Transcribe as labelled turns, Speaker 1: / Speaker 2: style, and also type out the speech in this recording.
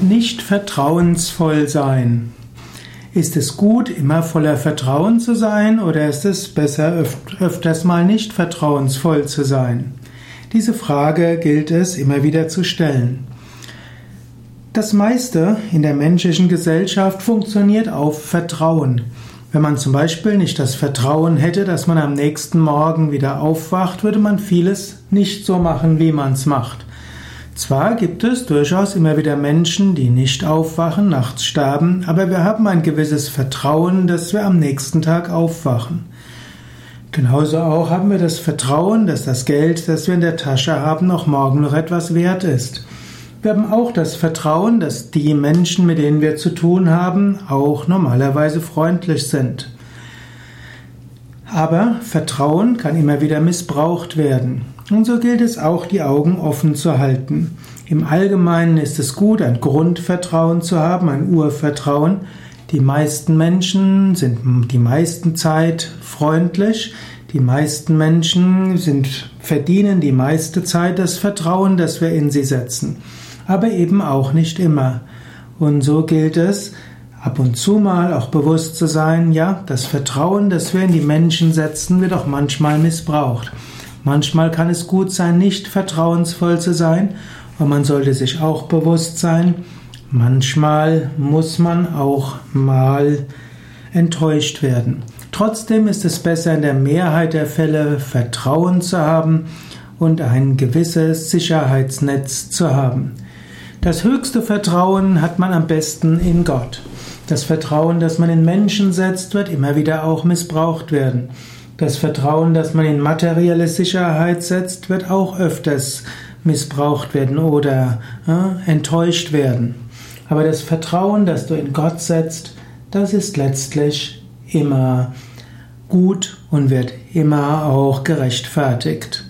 Speaker 1: Nicht vertrauensvoll sein. Ist es gut, immer voller Vertrauen zu sein oder ist es besser, öf öfters mal nicht vertrauensvoll zu sein? Diese Frage gilt es immer wieder zu stellen. Das meiste in der menschlichen Gesellschaft funktioniert auf Vertrauen. Wenn man zum Beispiel nicht das Vertrauen hätte, dass man am nächsten Morgen wieder aufwacht, würde man vieles nicht so machen, wie man es macht. Zwar gibt es durchaus immer wieder Menschen, die nicht aufwachen, nachts sterben, aber wir haben ein gewisses Vertrauen, dass wir am nächsten Tag aufwachen. Genauso auch haben wir das Vertrauen, dass das Geld, das wir in der Tasche haben, noch morgen noch etwas wert ist. Wir haben auch das Vertrauen, dass die Menschen, mit denen wir zu tun haben, auch normalerweise freundlich sind. Aber Vertrauen kann immer wieder missbraucht werden. Und so gilt es auch, die Augen offen zu halten. Im Allgemeinen ist es gut, ein Grundvertrauen zu haben, ein Urvertrauen. Die meisten Menschen sind die meisten Zeit freundlich. Die meisten Menschen sind, verdienen die meiste Zeit das Vertrauen, das wir in sie setzen aber eben auch nicht immer. Und so gilt es, ab und zu mal auch bewusst zu sein, ja, das Vertrauen, das wir in die Menschen setzen, wird auch manchmal missbraucht. Manchmal kann es gut sein, nicht vertrauensvoll zu sein, und man sollte sich auch bewusst sein, manchmal muss man auch mal enttäuscht werden. Trotzdem ist es besser, in der Mehrheit der Fälle Vertrauen zu haben und ein gewisses Sicherheitsnetz zu haben. Das höchste Vertrauen hat man am besten in Gott. Das Vertrauen, das man in Menschen setzt, wird immer wieder auch missbraucht werden. Das Vertrauen, das man in materielle Sicherheit setzt, wird auch öfters missbraucht werden oder äh, enttäuscht werden. Aber das Vertrauen, das du in Gott setzt, das ist letztlich immer gut und wird immer auch gerechtfertigt.